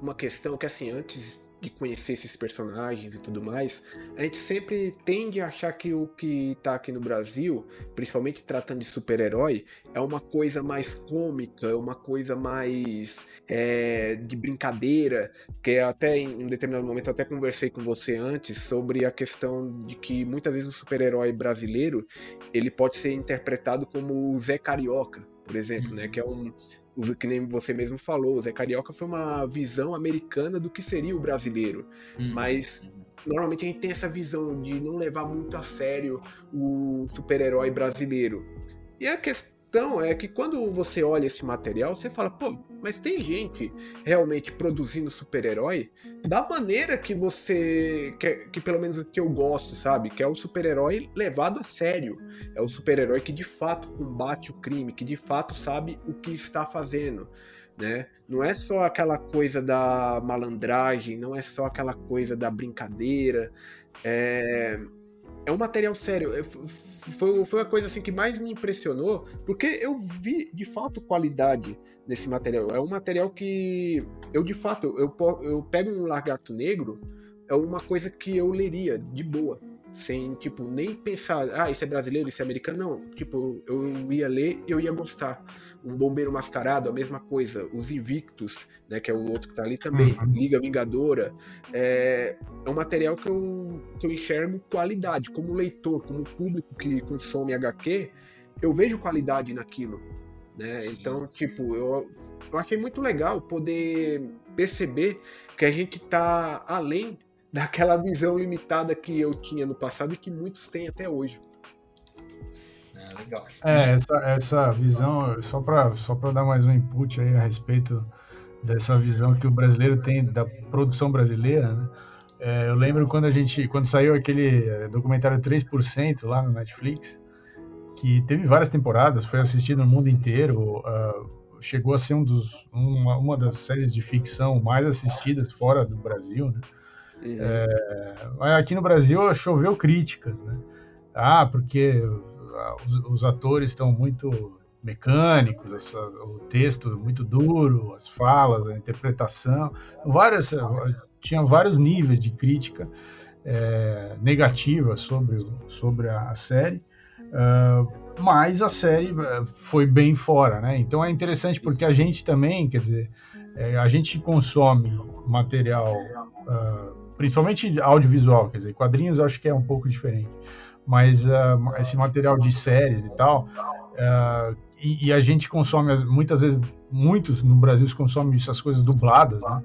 uma questão que, assim, antes de conhecer esses personagens e tudo mais, a gente sempre tende a achar que o que está aqui no Brasil, principalmente tratando de super-herói, é uma coisa mais cômica, é uma coisa mais é, de brincadeira, que até em um determinado momento eu até conversei com você antes sobre a questão de que muitas vezes o super-herói brasileiro ele pode ser interpretado como o Zé Carioca, por exemplo, né, que é um que nem você mesmo falou, o Zé Carioca foi uma visão americana do que seria o brasileiro. Hum. Mas normalmente a gente tem essa visão de não levar muito a sério o super-herói brasileiro. E a questão questão é que quando você olha esse material, você fala, pô, mas tem gente realmente produzindo super-herói da maneira que você. Que, que pelo menos que eu gosto, sabe? Que é o super-herói levado a sério. É o super-herói que de fato combate o crime, que de fato sabe o que está fazendo. Né? Não é só aquela coisa da malandragem, não é só aquela coisa da brincadeira. É, é um material sério. Foi, foi a coisa assim que mais me impressionou, porque eu vi de fato qualidade nesse material. É um material que eu de fato eu, eu pego um lagarto negro, é uma coisa que eu leria de boa sem, tipo, nem pensar, ah, isso é brasileiro, isso é americano. Não, tipo, eu ia ler e eu ia gostar. Um Bombeiro Mascarado, a mesma coisa. Os Invictus, né, que é o outro que tá ali também. Uhum. Liga Vingadora. É, é um material que eu, que eu enxergo qualidade. Como leitor, como público que consome HQ, eu vejo qualidade naquilo. Né? Então, tipo, eu, eu achei muito legal poder perceber que a gente tá além daquela visão limitada que eu tinha no passado e que muitos têm até hoje. É, legal. É, essa, essa visão, só para só dar mais um input aí a respeito dessa visão que o brasileiro tem da produção brasileira, né? É, eu lembro quando a gente, quando saiu aquele é, documentário 3% lá no Netflix, que teve várias temporadas, foi assistido no mundo inteiro, uh, chegou a ser um dos, uma, uma das séries de ficção mais assistidas fora do Brasil, né? É, aqui no Brasil choveu críticas, né? Ah, porque os, os atores estão muito mecânicos, essa, o texto muito duro, as falas, a interpretação, várias, tinha vários níveis de crítica é, negativa sobre, sobre a, a série, uh, mas a série é, foi bem fora, né? Então é interessante porque a gente também, quer dizer, é, a gente consome material, uh, principalmente audiovisual, quer dizer, quadrinhos acho que é um pouco diferente, mas uh, esse material de séries e tal, uh, e, e, a gente consome muitas vezes, muitos no Brasil consomem essas coisas dubladas, né?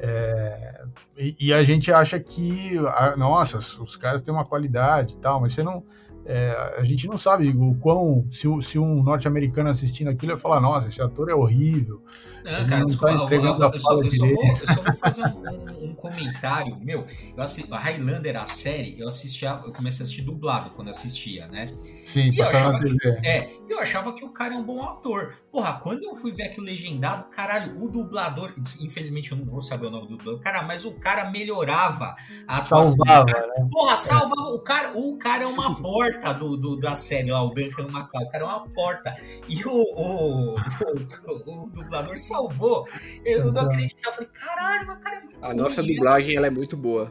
É, e, e, a gente acha que, nossa, os caras têm uma qualidade e tal, mas você não, é, a gente não sabe o quão. Se, se um norte-americano assistindo aquilo vai falar, nossa, esse ator é horrível. Não, cara, não desculpa, tá eu, eu, eu, só, eu, só vou, eu, só, vou, fazer um, um, um comentário. Meu, eu assisti, a Highlander, a série, eu assistia, eu comecei a assistir dublado quando assistia, né? Sim, e eu achava que, É, eu achava que o cara é um bom ator. Porra, quando eu fui ver aquilo legendado, caralho, o dublador, infelizmente eu não vou saber o nome do dublador, cara, mas o cara melhorava a atuação. Salvava, né? Porra, salvava. O cara, o cara é uma porta do, do da série lá, o Duncan Macau. O cara é uma porta. E o, o, o, o dublador salvou. Eu não acreditava. Eu falei, caralho, meu cara é muito A nossa dublagem, ela é muito boa.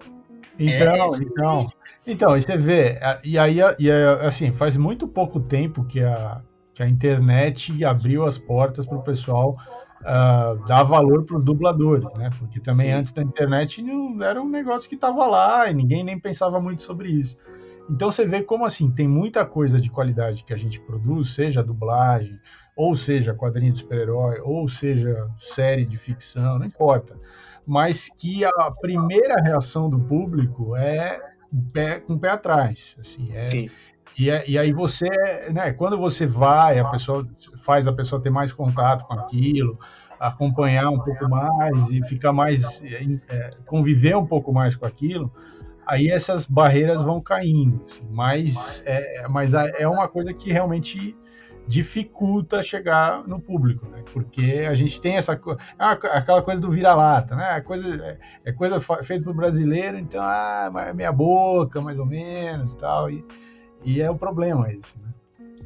Então, é, então. Então, e você vê, e aí, e assim, faz muito pouco tempo que a, que a internet abriu as portas para o pessoal uh, dar valor para os dubladores, né? Porque também Sim. antes da internet não, era um negócio que estava lá e ninguém nem pensava muito sobre isso. Então você vê como assim, tem muita coisa de qualidade que a gente produz, seja dublagem, ou seja quadrinho de super-herói, ou seja série de ficção, não importa. Mas que a primeira reação do público é um pé, com pé atrás. Assim, é, Sim. E, é, e aí você, né, quando você vai, a pessoa faz a pessoa ter mais contato com aquilo, acompanhar um pouco mais e ficar mais, é, conviver um pouco mais com aquilo, aí essas barreiras vão caindo. Assim, mas é, mas é uma coisa que realmente dificulta chegar no público, né? Porque a gente tem essa ah, aquela coisa do vira-lata, né? A coisa é, é coisa feita para o brasileiro, então ah, é meia boca, mais ou menos, tal e, e é o problema isso. Né?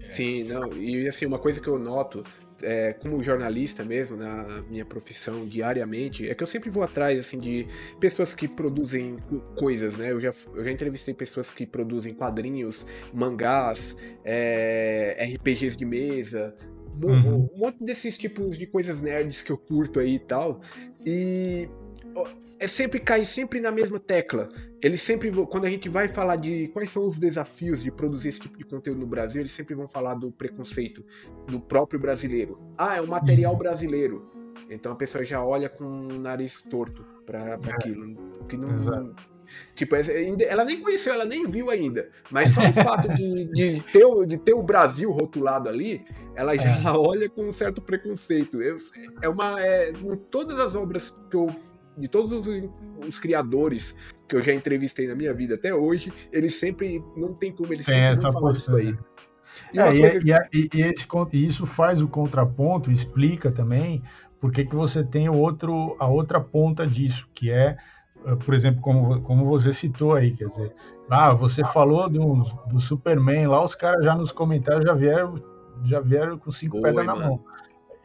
Sim, não. E assim uma coisa que eu noto é, como jornalista mesmo, na minha profissão diariamente, é que eu sempre vou atrás assim de pessoas que produzem coisas, né? Eu já, eu já entrevistei pessoas que produzem quadrinhos, mangás, é, RPGs de mesa, uhum. um monte desses tipos de coisas nerds que eu curto aí e tal. E é sempre cair sempre na mesma tecla. Eles sempre quando a gente vai falar de quais são os desafios de produzir esse tipo de conteúdo no Brasil, eles sempre vão falar do preconceito do próprio brasileiro. Ah, é um material uhum. brasileiro. Então a pessoa já olha com o nariz torto para é. aquilo, que não Exato. Tipo, ela nem conheceu, ela nem viu ainda. Mas só o fato de, de, ter, o, de ter o Brasil rotulado ali, ela já é. olha com um certo preconceito. Eu, é uma. É, em todas as obras que eu de todos os, os, criadores que eu já entrevistei na minha vida até hoje, eles sempre, não tem como eles sempre não falar disso aí. E, é, e, que... e, e, esse, e isso faz o contraponto, explica também por que você tem outro, a outra ponta disso, que é, eh, por exemplo, como, como você citou aí, quer dizer, ah, você falou do, do Superman, lá os caras já nos comentários já vieram, já vieram com cinco pedras na mão.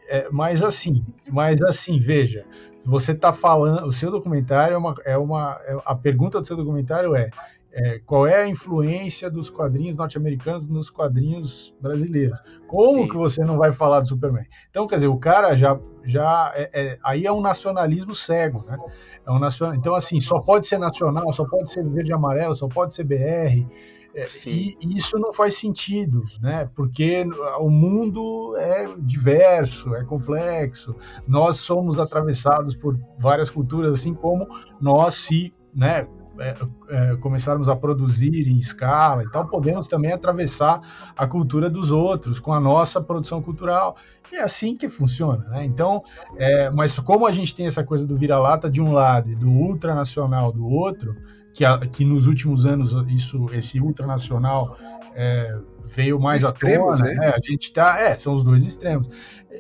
É, mas assim, mas assim, veja, você está falando, o seu documentário é uma, é uma, é, a pergunta do seu documentário é, é qual é a influência dos quadrinhos norte-americanos nos quadrinhos brasileiros? Como Sim. que você não vai falar do Superman? Então, quer dizer, o cara já, já é, é, aí é um nacionalismo cego, né? É um nacional, então assim, só pode ser nacional, só pode ser verde e amarelo, só pode ser BR. E, e, isso não faz sentido, né? Porque o mundo é diverso, é complexo. Nós somos atravessados por várias culturas, assim como nós se, né? é, é, começarmos a produzir em escala e tal, podemos também atravessar a cultura dos outros com a nossa produção cultural. E é assim que funciona, né? Então, é, mas como a gente tem essa coisa do vira-lata de um lado e do ultranacional do outro, que, a, que nos últimos anos isso, esse ultranacional é, veio mais à tona, né? né? A gente tá, é, são os dois extremos.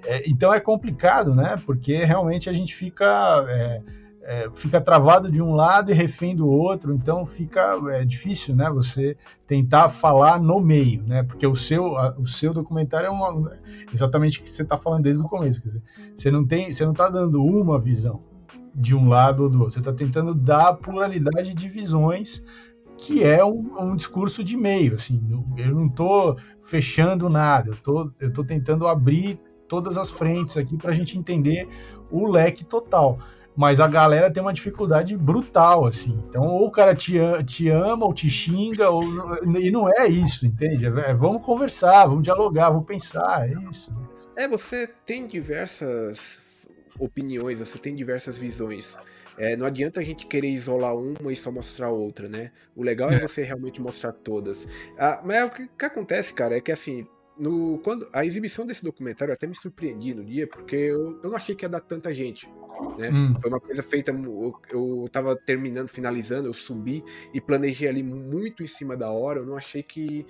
É, então é complicado, né? Porque realmente a gente fica é, é, fica travado de um lado e refém do outro, então fica é, difícil, né? Você tentar falar no meio, né? Porque o seu, a, o seu documentário é uma, exatamente o que você está falando desde o começo, quer dizer, você não tem, você não está dando uma visão de um lado ou do outro, você está tentando dar pluralidade de visões que é um, um, discurso de meio, assim, eu não estou fechando nada, eu tô, tô tentando abrir todas as frentes aqui para a gente entender o leque total mas a galera tem uma dificuldade brutal, assim. Então, ou o cara te, te ama, ou te xinga, ou, e não é isso, entende? É, vamos conversar, vamos dialogar, vamos pensar, é isso. É, você tem diversas opiniões, você tem diversas visões. É, não adianta a gente querer isolar uma e só mostrar outra, né? O legal é, é você realmente mostrar todas. Ah, mas o que, que acontece, cara, é que assim, no, quando a exibição desse documentário eu até me surpreendi no dia, porque eu, eu não achei que ia dar tanta gente. Né? Hum. Foi uma coisa feita. Eu, eu tava terminando, finalizando, eu subi e planejei ali muito em cima da hora. Eu não achei que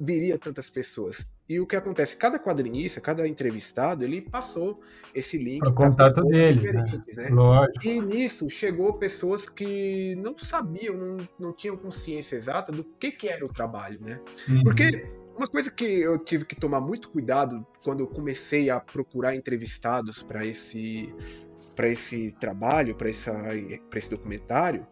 viria tantas pessoas. E o que acontece? Cada quadrinista, cada entrevistado, ele passou esse link para contato dele, né? né? Lógico. E nisso chegou pessoas que não sabiam, não, não tinham consciência exata do que, que era o trabalho, né? Uhum. Porque uma coisa que eu tive que tomar muito cuidado quando eu comecei a procurar entrevistados para esse para esse trabalho, para esse documentário,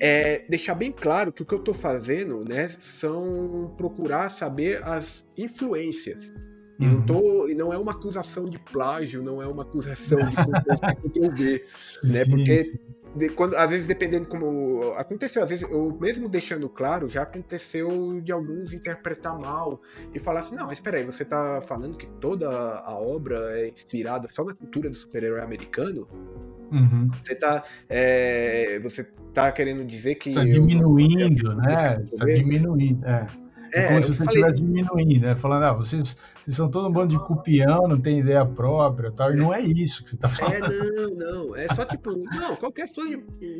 é deixar bem claro que o que eu estou fazendo, né, são procurar saber as influências. E não, uhum. tô, e não é uma acusação de plágio, não é uma acusação de conteúdo, né? Porque de, quando, às vezes, dependendo como aconteceu, às vezes, eu mesmo deixando claro, já aconteceu de alguns interpretar mal e falar assim: não, espera aí, você tá falando que toda a obra é inspirada só na cultura do super-herói americano? Uhum. Você tá. É, você tá querendo dizer que. Tá diminuindo, né? Tá diminuindo, é. É, como se você falei... estivesse diminuindo, né? Falando, ah, vocês, vocês são todo um bando de cupião, não tem ideia própria tal. E não é isso que você está é, falando. É, não, não. É só tipo, não, qual é a sua,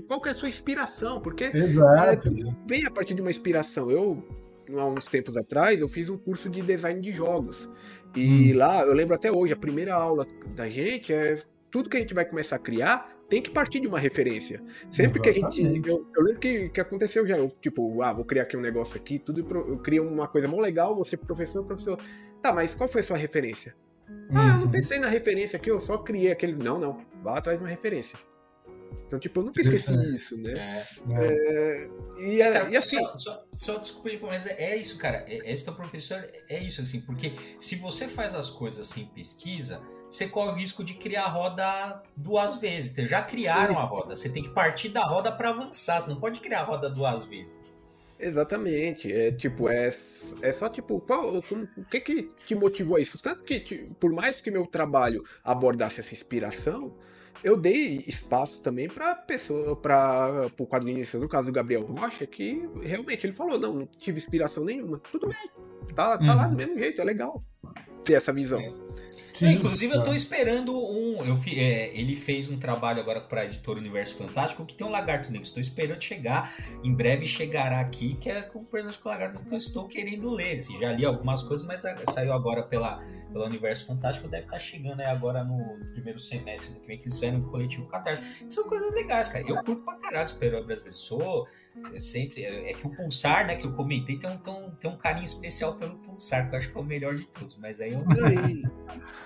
qual é sua inspiração? Porque Exato. É, vem a partir de uma inspiração. Eu, há uns tempos atrás, eu fiz um curso de design de jogos. E hum. lá, eu lembro até hoje, a primeira aula da gente é tudo que a gente vai começar a criar tem que partir de uma referência. Sempre Exatamente. que a gente. Eu, eu lembro que, que aconteceu já. Eu, tipo, ah, vou criar aqui um negócio aqui, tudo. Eu crio uma coisa mó legal, você professor, professor. Tá, mas qual foi a sua referência? Uhum. Ah, eu não uhum. pensei na referência aqui, eu só criei aquele. Não, não. Vá atrás de uma referência. Então, tipo, eu nunca esqueci isso, né? É, é. É, e, cara, e, assim. Só, só, só desculpa, mas é, é, isso, cara. É, esse teu professor é isso, assim, porque se você faz as coisas sem pesquisa, você corre o risco de criar a roda duas vezes. Já criaram Sim. a roda, você tem que partir da roda para avançar, você não pode criar a roda duas vezes. Exatamente. É tipo, é, é só tipo, qual, como, o que que te motivou a isso? Tanto que, tipo, por mais que meu trabalho abordasse essa inspiração, eu dei espaço também para pessoa, para o quadrinista, no caso do Gabriel Rocha, que realmente ele falou, não, não tive inspiração nenhuma. Tudo bem, tá, tá uhum. lá do mesmo jeito, é legal ter essa visão. É. Sim, Inclusive, eu tô esperando um. Eu, é, ele fez um trabalho agora para a editora Universo Fantástico que tem um Lagarto Negro. Estou esperando chegar. Em breve chegará aqui, que é com o personagem do Lagarto que eu estou querendo ler. Se já li algumas coisas, mas saiu agora pela, pelo Universo Fantástico. Deve estar tá chegando aí agora no, primeiro semestre do que vem, que eles fizeram no coletivo Catarse. São coisas legais, cara. Eu curto pra caralho super brasileiro. Sou é sempre. É, é, que o Pulsar, né, que eu comentei, tem um, tem, um, tem um carinho especial pelo Pulsar, que eu acho que é o melhor de todos. Mas aí eu. E,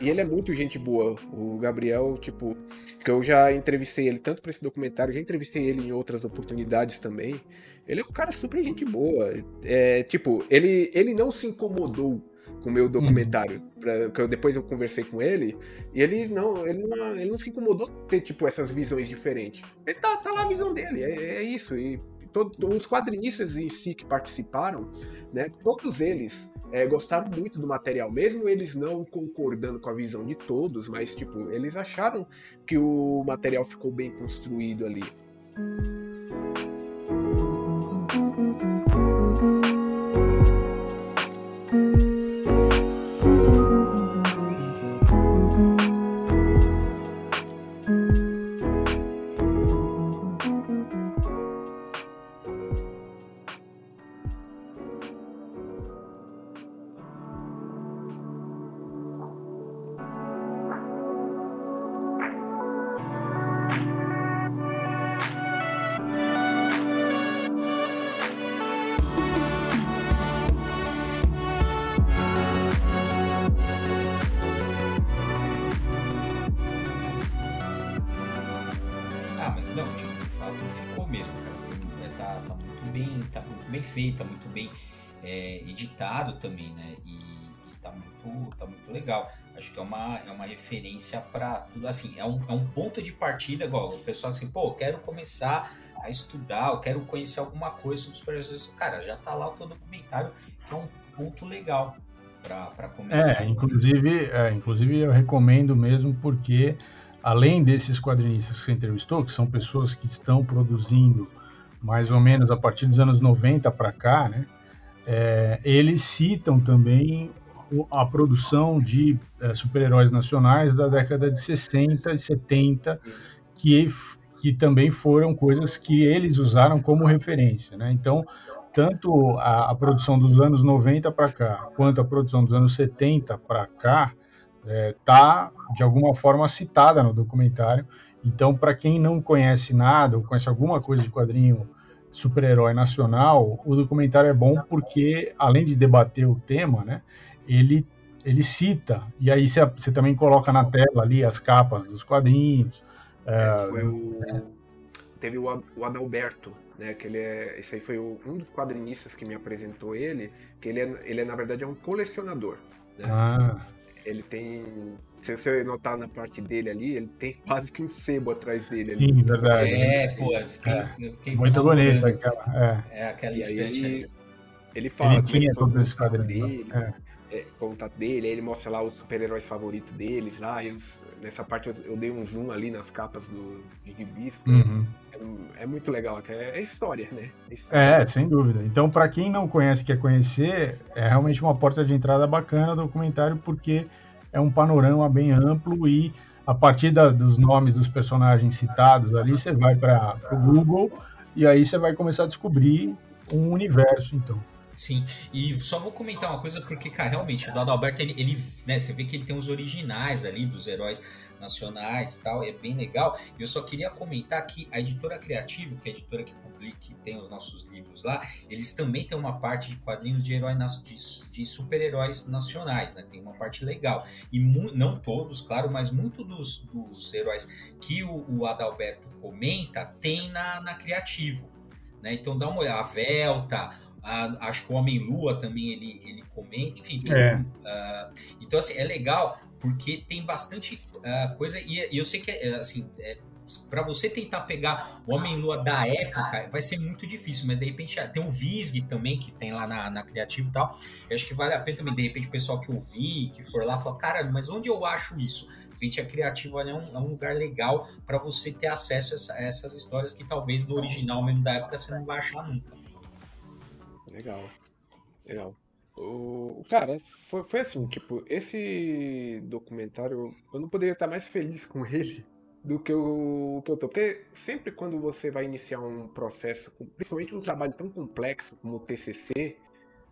e ele é muito gente boa. O Gabriel, tipo, que eu já entrevistei ele tanto para esse documentário, já entrevistei ele em outras oportunidades também. Ele é um cara super gente boa. É, tipo, ele, ele não se incomodou com o meu documentário. Pra, que eu, depois eu conversei com ele, e ele não, ele não, ele não se incomodou ter, tipo, essas visões diferentes. Ele tá, tá lá a visão dele, é, é isso. E todos os quadrinistas em si que participaram, né, todos eles é, gostaram muito do material, mesmo eles não concordando com a visão de todos, mas tipo, eles acharam que o material ficou bem construído ali. Muito, tá muito legal. Acho que é uma, é uma referência para tudo. Assim, é um, é um ponto de partida, igual o pessoal assim, pô, eu quero começar a estudar, eu quero conhecer alguma coisa sobre os projetos. Cara, já tá lá o teu documentário, que é um ponto legal para começar. É, inclusive, é, inclusive eu recomendo mesmo porque além desses quadrinistas que você entrevistou, que são pessoas que estão produzindo mais ou menos a partir dos anos 90 para cá, né? É, eles citam também a produção de é, super-heróis nacionais da década de 60 e 70, que, que também foram coisas que eles usaram como referência. Né? Então, tanto a, a produção dos anos 90 para cá, quanto a produção dos anos 70 para cá, está, é, de alguma forma, citada no documentário. Então, para quem não conhece nada, ou conhece alguma coisa de quadrinho super-herói nacional, o documentário é bom porque, além de debater o tema, né, ele, ele cita, e aí você também coloca na tela ali as capas dos quadrinhos. É, foi o, teve o, o Adalberto, né, que ele é, esse aí foi o, um dos quadrinistas que me apresentou ele, que ele é, ele é na verdade é um colecionador. Né? Ah. Ele tem. Se você notar na parte dele ali, ele tem quase que um sebo atrás dele. Ali. Sim, verdade. É, pô, eu fiquei, é. eu fiquei Muito bonito aquela. É, é aquela instante. Ele, ele fala ele tinha todo esse quadrinho dele. É. É, contato dele, aí ele mostra lá os super-heróis favoritos deles lá. Eu, nessa parte eu, eu, dei um zoom ali nas capas do Bispo. Uhum. É, é, muito legal, é, é história, né? É, história. é, sem dúvida. Então, para quem não conhece, quer conhecer, é realmente uma porta de entrada bacana do documentário, porque é um panorama bem amplo e a partir da, dos nomes dos personagens citados ali, você vai para o Google e aí você vai começar a descobrir um universo, então. Sim, e só vou comentar uma coisa, porque, cara, realmente, o Dado Alberto, ele, ele, né, você vê que ele tem os originais ali dos heróis nacionais tal, é bem legal. E eu só queria comentar que a editora Criativo, que é a editora que publica, que tem os nossos livros lá, eles também têm uma parte de quadrinhos de herói de, de super-heróis nacionais, né? Tem uma parte legal. E não todos, claro, mas muito dos, dos heróis que o, o Adalberto comenta tem na, na Criativo. Né? Então dá uma olhada, a Velta, a, acho que o Homem-Lua também ele, ele comenta, enfim. É. Uh, então, assim, é legal porque tem bastante uh, coisa e, e, eu sei que, é, assim, é, para você tentar pegar o Homem-Lua da época, vai ser muito difícil, mas de repente tem o Visg também, que tem lá na, na Criativo e tal. Eu acho que vale a pena também, de repente, o pessoal que ouvir, que for lá, falar, cara, mas onde eu acho isso? De repente, a Criativo é um, é um lugar legal para você ter acesso a, essa, a, essas histórias que talvez no original mesmo da época você não vai achar nunca. Legal. Legal. O, cara, foi, foi assim, tipo, esse documentário, eu não poderia estar mais feliz com ele do que o que eu tô. Porque sempre quando você vai iniciar um processo, principalmente um trabalho tão complexo como o TCC,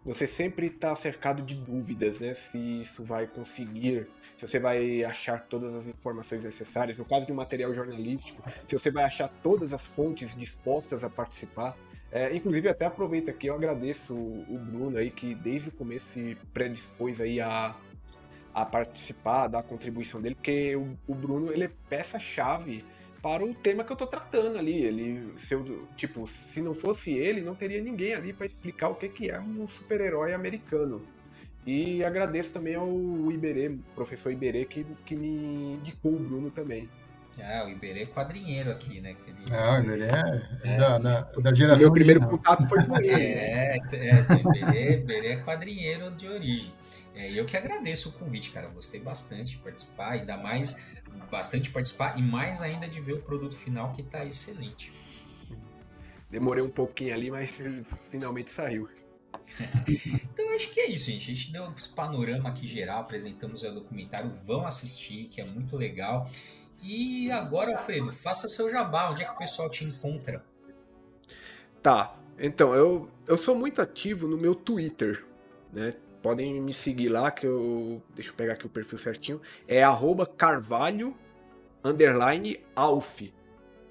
você sempre está cercado de dúvidas, né? Se isso vai conseguir, se você vai achar todas as informações necessárias. No caso de um material jornalístico, se você vai achar todas as fontes dispostas a participar. É, inclusive, até aproveito aqui, eu agradeço o Bruno aí, que desde o começo se predispôs aí a, a participar da contribuição dele, porque o, o Bruno, ele é peça-chave para o tema que eu tô tratando ali. Ele, se eu, tipo, se não fosse ele, não teria ninguém ali para explicar o que, que é um super-herói americano. E agradeço também ao Iberê, professor Iberê, que, que me indicou o Bruno também. Ah, o Iberê é quadrinheiro aqui, né? Aquele... Ah, o Iberê é, é. Da, da, da, geração. Meu primeiro contato foi com ele. É, é, o Iberê, Iberê é quadrinheiro de origem. É, eu que agradeço o convite, cara. Gostei bastante de participar, ainda mais bastante de participar e mais ainda de ver o produto final que está excelente. Demorei um pouquinho ali, mas finalmente saiu. então acho que é isso, gente. A gente deu esse panorama aqui geral, apresentamos o documentário, vão assistir, que é muito legal. E agora, Alfredo, faça seu jabá, onde é que o pessoal te encontra? Tá, então, eu, eu sou muito ativo no meu Twitter, né? Podem me seguir lá, que eu. Deixa eu pegar aqui o perfil certinho. É arroba carvalho underline alf.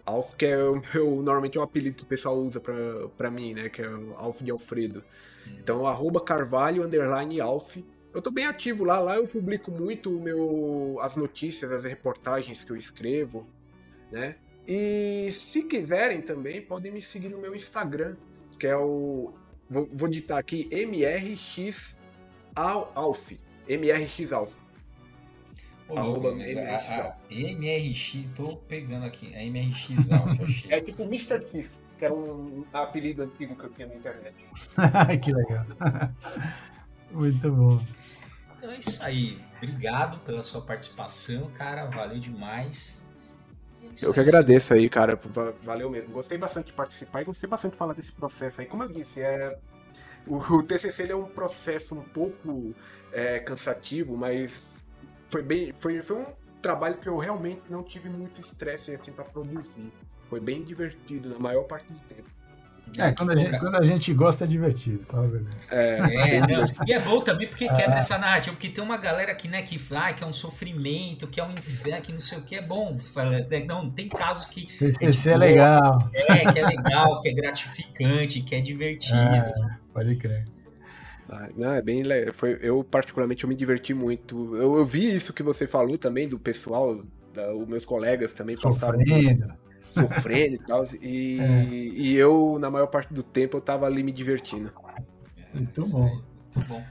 Alf, que é o meu, normalmente é um apelido que o pessoal usa pra, pra mim, né? Que é o Alf de Alfredo. Hum. Então, arroba Carvalho, underline Alf. Eu tô bem ativo lá, lá eu publico muito o meu, as notícias, as reportagens que eu escrevo, né? E se quiserem também, podem me seguir no meu Instagram, que é o. Vou, vou digitar aqui MRX Alf. MRX Alf. Ô, Arroba mas MRX, a, a MRX, tô pegando aqui. É MRX Alf, achei. é tipo Mr. Kiss, que era um apelido antigo que eu tinha na internet. que legal. Muito bom. Então é isso aí. Obrigado pela sua participação, cara. Valeu demais. É eu que agradeço aí, cara. Valeu mesmo. Gostei bastante de participar e gostei bastante de falar desse processo aí. Como eu disse, é... o, o TCC é um processo um pouco é, cansativo, mas foi bem, foi, foi um trabalho que eu realmente não tive muito estresse assim para produzir. Foi bem divertido na maior parte do tempo. É, quando a, gente, quando a gente gosta é divertido, fala a verdade. É, é não, e é bom também porque ah. quebra essa narrativa, porque tem uma galera aqui, né, que fala que é um sofrimento, que é um inferno, que não sei o que, é bom. Fala, né, não, tem casos que. Esse é, é legal. É, que é legal, que é gratificante, que é divertido. Ah, pode crer. Ah, não, é bem foi Eu, particularmente, eu me diverti muito. Eu, eu vi isso que você falou também do pessoal, da, os meus colegas também Sofrendo. passaram sofrendo e tal. E, é. e eu, na maior parte do tempo, eu tava ali me divertindo. Muito bom. Aí, muito bom.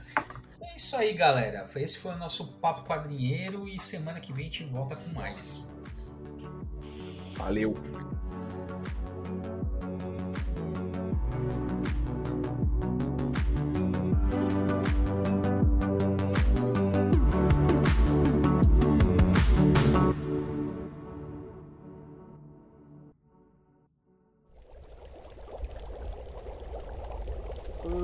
É isso aí, galera. Esse foi o nosso Papo Quadrinheiro e semana que vem a gente volta com mais. Valeu!